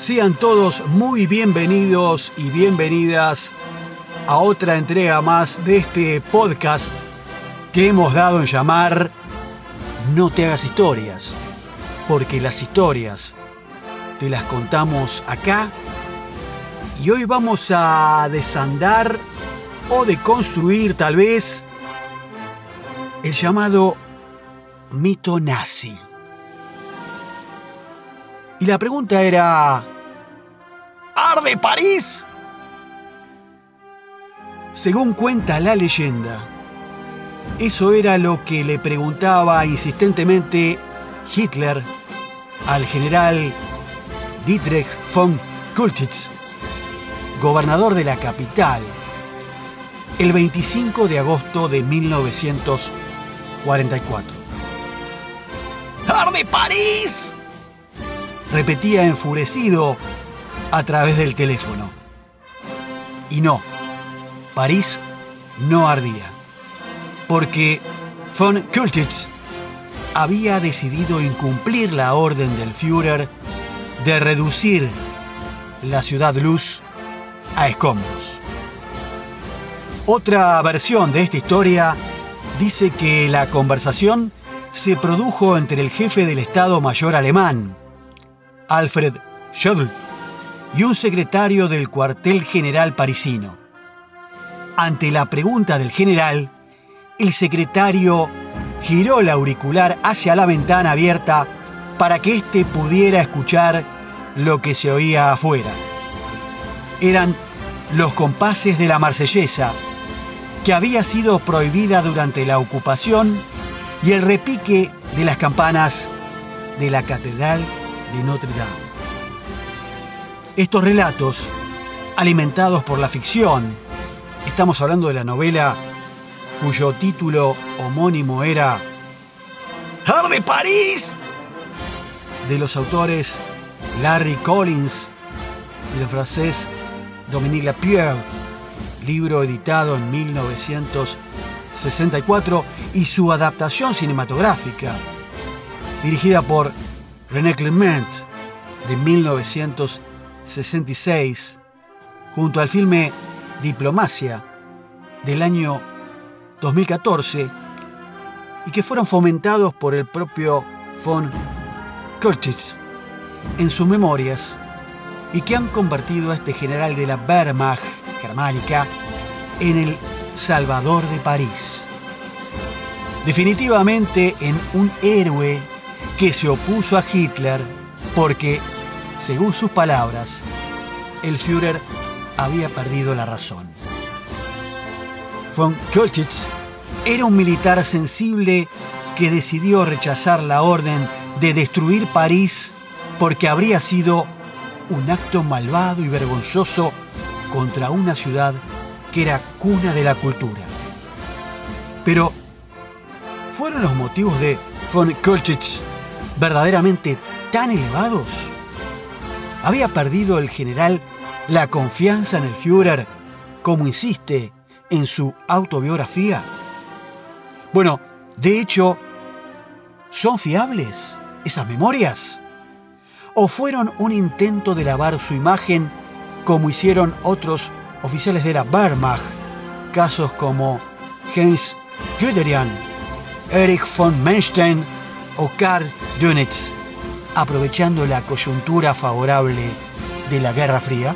Sean todos muy bienvenidos y bienvenidas a otra entrega más de este podcast que hemos dado en llamar No te hagas historias, porque las historias te las contamos acá y hoy vamos a desandar o deconstruir tal vez el llamado mito nazi. Y la pregunta era, ¿arde París? Según cuenta la leyenda, eso era lo que le preguntaba insistentemente Hitler al general Dietrich von Kultitz, gobernador de la capital, el 25 de agosto de 1944. ¡Arde París! Repetía enfurecido a través del teléfono. Y no, París no ardía, porque von Kultitz había decidido incumplir la orden del Führer de reducir la ciudad luz a escombros. Otra versión de esta historia dice que la conversación se produjo entre el jefe del Estado Mayor alemán, Alfred Schödl, y un secretario del cuartel general parisino. Ante la pregunta del general, el secretario giró el auricular hacia la ventana abierta para que éste pudiera escuchar lo que se oía afuera. Eran los compases de la marsellesa, que había sido prohibida durante la ocupación, y el repique de las campanas de la catedral de Notre Dame. Estos relatos, alimentados por la ficción, estamos hablando de la novela cuyo título homónimo era ¡Arde París! de los autores Larry Collins y el francés Dominique Lapierre, libro editado en 1964 y su adaptación cinematográfica, dirigida por René Clement de 1966, junto al filme Diplomacia del año 2014 y que fueron fomentados por el propio von Kultitz en sus memorias y que han convertido a este general de la Wehrmacht germánica en el Salvador de París. Definitivamente en un héroe que se opuso a Hitler porque, según sus palabras, el Führer había perdido la razón. Von Kultitz era un militar sensible que decidió rechazar la orden de destruir París porque habría sido un acto malvado y vergonzoso contra una ciudad que era cuna de la cultura. Pero, ¿fueron los motivos de von Kultitz verdaderamente tan elevados? ¿Había perdido el general la confianza en el Führer, como insiste en su autobiografía? Bueno, de hecho, ¿son fiables esas memorias? ¿O fueron un intento de lavar su imagen como hicieron otros oficiales de la Wehrmacht, casos como Heinz Guderian, Erich von Menstein o Dönitz, aprovechando la coyuntura favorable de la Guerra Fría?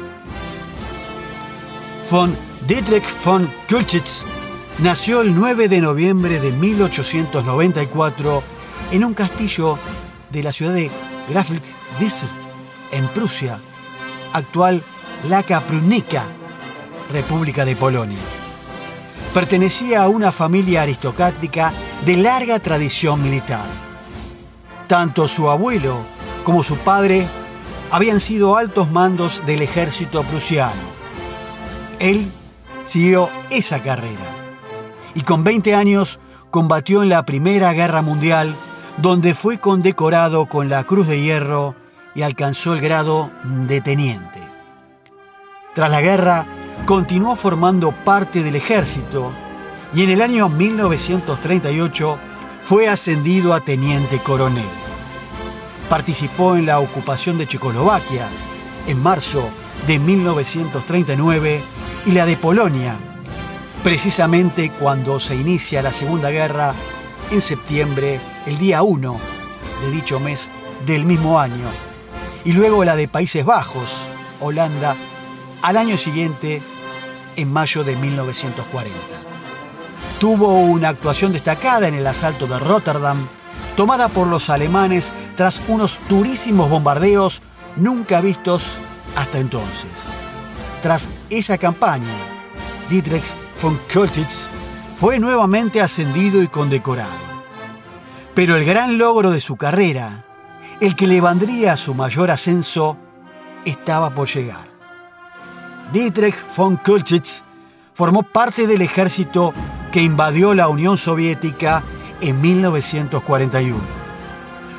Von Dietrich von Kultitz nació el 9 de noviembre de 1894 en un castillo de la ciudad de Grafik-Wiss, en Prusia, actual Laka Prunica, República de Polonia. Pertenecía a una familia aristocrática de larga tradición militar. Tanto su abuelo como su padre habían sido altos mandos del ejército prusiano. Él siguió esa carrera y con 20 años combatió en la Primera Guerra Mundial, donde fue condecorado con la Cruz de Hierro y alcanzó el grado de teniente. Tras la guerra, continuó formando parte del ejército y en el año 1938 fue ascendido a teniente coronel. Participó en la ocupación de Checoslovaquia en marzo de 1939 y la de Polonia, precisamente cuando se inicia la Segunda Guerra en septiembre, el día 1 de dicho mes del mismo año, y luego la de Países Bajos, Holanda, al año siguiente, en mayo de 1940. Tuvo una actuación destacada en el asalto de Rotterdam, tomada por los alemanes tras unos durísimos bombardeos nunca vistos hasta entonces. Tras esa campaña, Dietrich von Költitz fue nuevamente ascendido y condecorado. Pero el gran logro de su carrera, el que le vendría su mayor ascenso, estaba por llegar. Dietrich von Költitz formó parte del ejército que invadió la Unión Soviética en 1941.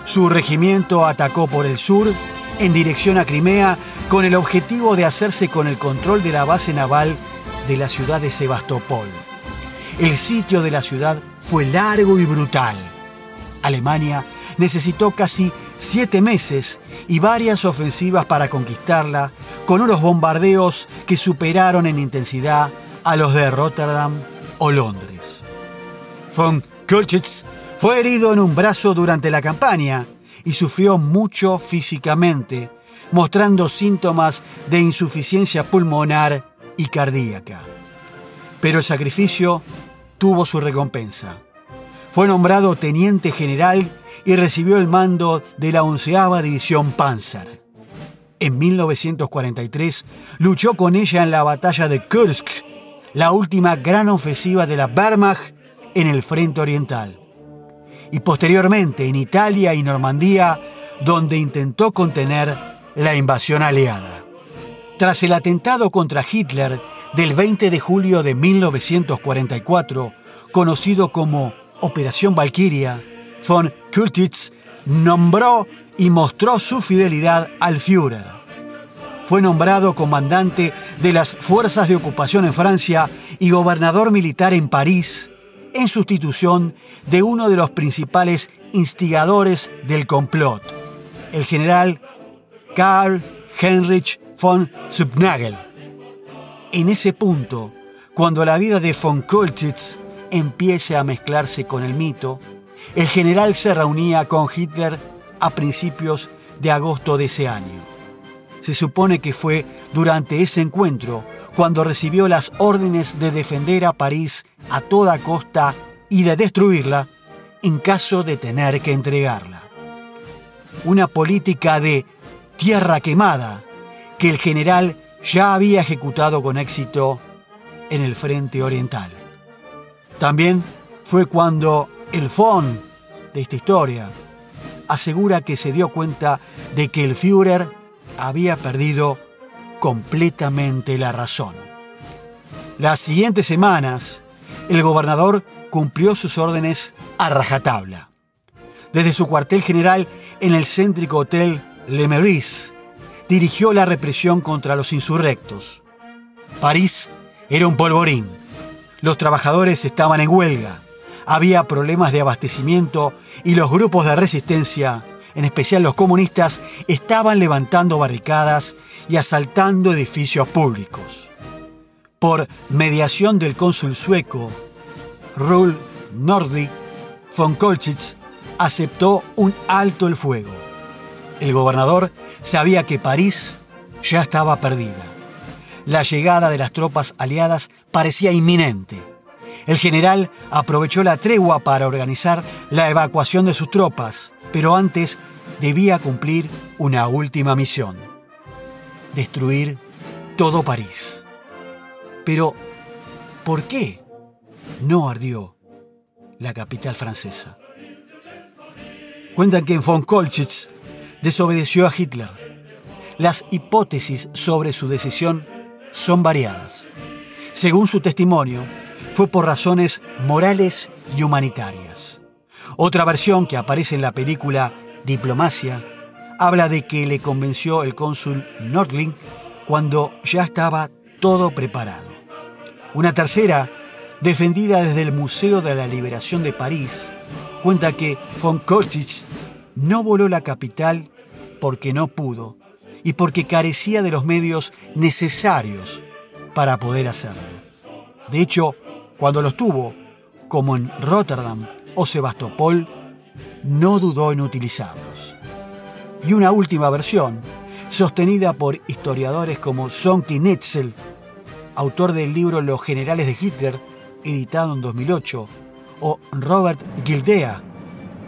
Su regimiento atacó por el sur en dirección a Crimea con el objetivo de hacerse con el control de la base naval de la ciudad de Sebastopol. El sitio de la ciudad fue largo y brutal. Alemania necesitó casi siete meses y varias ofensivas para conquistarla, con unos bombardeos que superaron en intensidad a los de Rotterdam o Londres. Von Kölchitz fue herido en un brazo durante la campaña y sufrió mucho físicamente, mostrando síntomas de insuficiencia pulmonar y cardíaca. Pero el sacrificio tuvo su recompensa. Fue nombrado teniente general y recibió el mando de la onceava división Panzer. En 1943 luchó con ella en la batalla de Kursk, la última gran ofensiva de la Wehrmacht en el frente oriental y posteriormente en Italia y Normandía, donde intentó contener la invasión aliada. Tras el atentado contra Hitler del 20 de julio de 1944, conocido como Operación Valkyria, von Kultitz nombró y mostró su fidelidad al Führer. Fue nombrado comandante de las fuerzas de ocupación en Francia y gobernador militar en París en sustitución de uno de los principales instigadores del complot, el general Karl Heinrich von Subnagel. En ese punto, cuando la vida de von Kolchitz empiece a mezclarse con el mito, el general se reunía con Hitler a principios de agosto de ese año. Se supone que fue durante ese encuentro cuando recibió las órdenes de defender a París a toda costa y de destruirla en caso de tener que entregarla. Una política de tierra quemada que el general ya había ejecutado con éxito en el frente oriental. También fue cuando el FON de esta historia asegura que se dio cuenta de que el Führer había perdido completamente la razón. Las siguientes semanas, el gobernador cumplió sus órdenes a rajatabla. Desde su cuartel general en el céntrico hotel Le Meurice, dirigió la represión contra los insurrectos. París era un polvorín. Los trabajadores estaban en huelga. Había problemas de abastecimiento y los grupos de resistencia, en especial los comunistas, estaban levantando barricadas y asaltando edificios públicos. Por mediación del cónsul sueco, Ruhl Nordvik von Kolchitz aceptó un alto el fuego. El gobernador sabía que París ya estaba perdida. La llegada de las tropas aliadas parecía inminente. El general aprovechó la tregua para organizar la evacuación de sus tropas, pero antes debía cumplir una última misión. Destruir todo París. Pero, ¿por qué no ardió la capital francesa? Cuentan que von Kolchitz desobedeció a Hitler. Las hipótesis sobre su decisión son variadas. Según su testimonio, fue por razones morales y humanitarias. Otra versión que aparece en la película Diplomacia habla de que le convenció el cónsul Nordling cuando ya estaba todo preparado. Una tercera, defendida desde el Museo de la Liberación de París, cuenta que von Kolchitz no voló la capital porque no pudo y porque carecía de los medios necesarios para poder hacerlo. De hecho, cuando los tuvo, como en Rotterdam o Sebastopol, no dudó en utilizarlos. Y una última versión, sostenida por historiadores como Sonky Netzel, autor del libro Los generales de Hitler, editado en 2008, o Robert Gildea,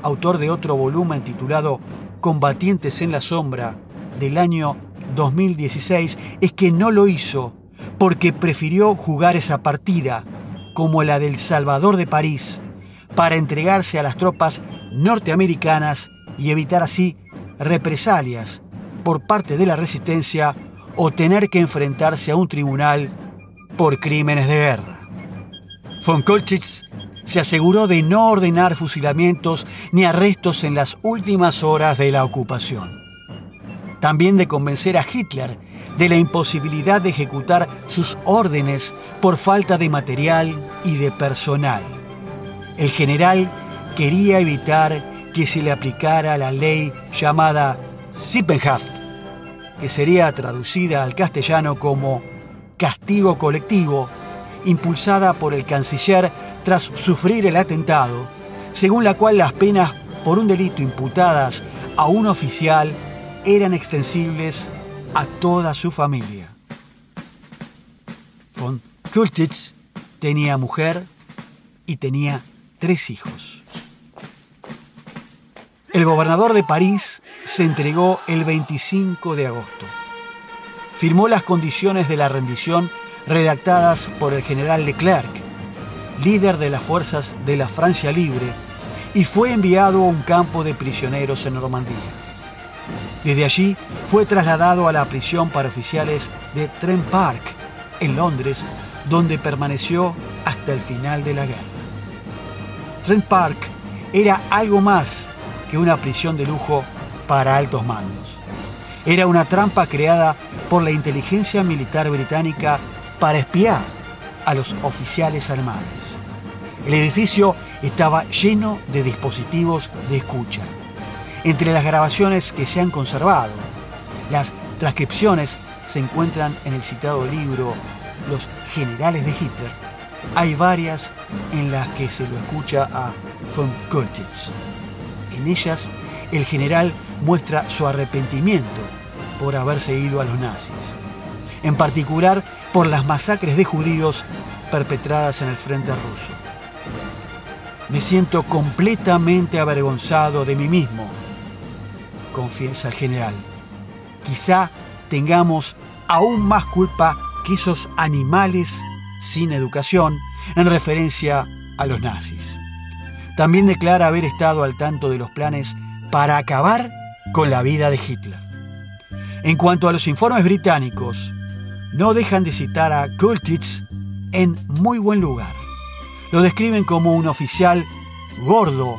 autor de otro volumen titulado Combatientes en la Sombra, del año 2016, es que no lo hizo porque prefirió jugar esa partida, como la del Salvador de París, para entregarse a las tropas norteamericanas y evitar así represalias por parte de la resistencia o tener que enfrentarse a un tribunal por crímenes de guerra. Von Kolchitz se aseguró de no ordenar fusilamientos ni arrestos en las últimas horas de la ocupación. También de convencer a Hitler de la imposibilidad de ejecutar sus órdenes por falta de material y de personal. El general quería evitar que se le aplicara la ley llamada Sippenhaft, que sería traducida al castellano como castigo colectivo, impulsada por el canciller tras sufrir el atentado, según la cual las penas por un delito imputadas a un oficial eran extensibles a toda su familia. Von Kultitz tenía mujer y tenía tres hijos. El gobernador de París se entregó el 25 de agosto. Firmó las condiciones de la rendición redactadas por el general Leclerc líder de las fuerzas de la Francia Libre, y fue enviado a un campo de prisioneros en Normandía. Desde allí fue trasladado a la prisión para oficiales de Trent Park, en Londres, donde permaneció hasta el final de la guerra. Trent Park era algo más que una prisión de lujo para altos mandos. Era una trampa creada por la inteligencia militar británica para espiar a los oficiales alemanes. El edificio estaba lleno de dispositivos de escucha. Entre las grabaciones que se han conservado, las transcripciones se encuentran en el citado libro Los generales de Hitler. Hay varias en las que se lo escucha a von Koltitz. En ellas, el general muestra su arrepentimiento por haberse ido a los nazis. En particular, por las masacres de judíos perpetradas en el frente ruso. Me siento completamente avergonzado de mí mismo, confiesa el general. Quizá tengamos aún más culpa que esos animales sin educación en referencia a los nazis. También declara haber estado al tanto de los planes para acabar con la vida de Hitler. En cuanto a los informes británicos, no dejan de citar a Kultitz en muy buen lugar. Lo describen como un oficial gordo,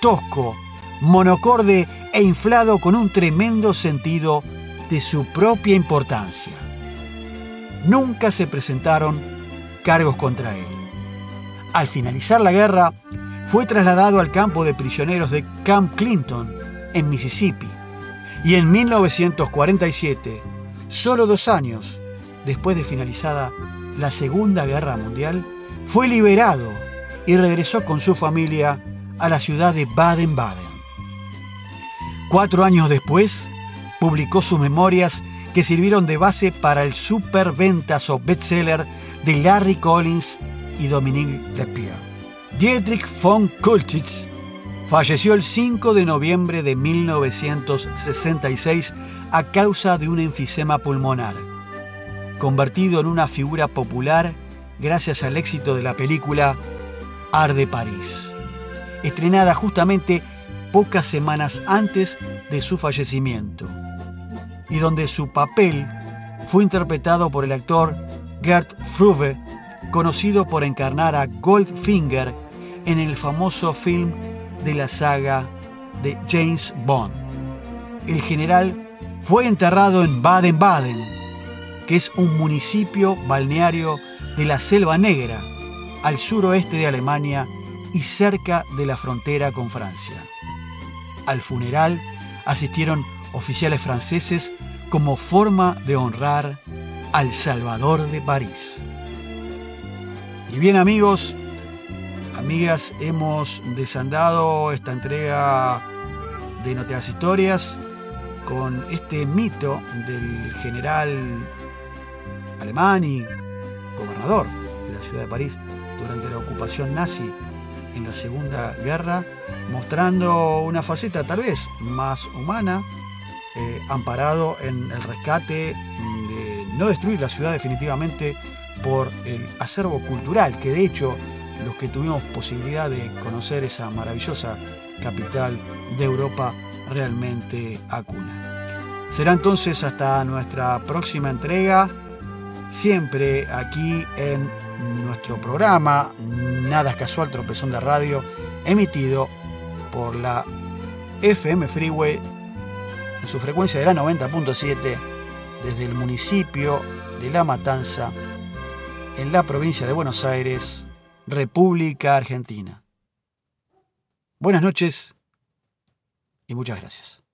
tosco, monocorde e inflado con un tremendo sentido de su propia importancia. Nunca se presentaron cargos contra él. Al finalizar la guerra, fue trasladado al campo de prisioneros de Camp Clinton, en Mississippi, y en 1947, solo dos años después de finalizada la Segunda Guerra Mundial, fue liberado y regresó con su familia a la ciudad de Baden-Baden. Cuatro años después, publicó sus memorias que sirvieron de base para el superventas o bestseller de Larry Collins y Dominique Lapierre. Dietrich von Kulchitz falleció el 5 de noviembre de 1966 a causa de un enfisema pulmonar convertido en una figura popular gracias al éxito de la película Arde París, estrenada justamente pocas semanas antes de su fallecimiento, y donde su papel fue interpretado por el actor Gert Fruve, conocido por encarnar a Goldfinger en el famoso film de la saga de James Bond. El general fue enterrado en Baden-Baden, que es un municipio balneario de la Selva Negra, al suroeste de Alemania y cerca de la frontera con Francia. Al funeral asistieron oficiales franceses como forma de honrar al Salvador de París. Y bien amigos, amigas, hemos desandado esta entrega de Noteas Historias con este mito del general alemán y gobernador de la ciudad de París durante la ocupación nazi en la Segunda Guerra, mostrando una faceta tal vez más humana, eh, amparado en el rescate de no destruir la ciudad definitivamente por el acervo cultural, que de hecho los que tuvimos posibilidad de conocer esa maravillosa capital de Europa realmente acuna. Será entonces hasta nuestra próxima entrega, siempre aquí en nuestro programa Nada es casual, tropezón de radio, emitido por la FM Freeway en su frecuencia de la 90.7 desde el municipio de La Matanza, en la provincia de Buenos Aires, República Argentina. Buenas noches y muchas gracias.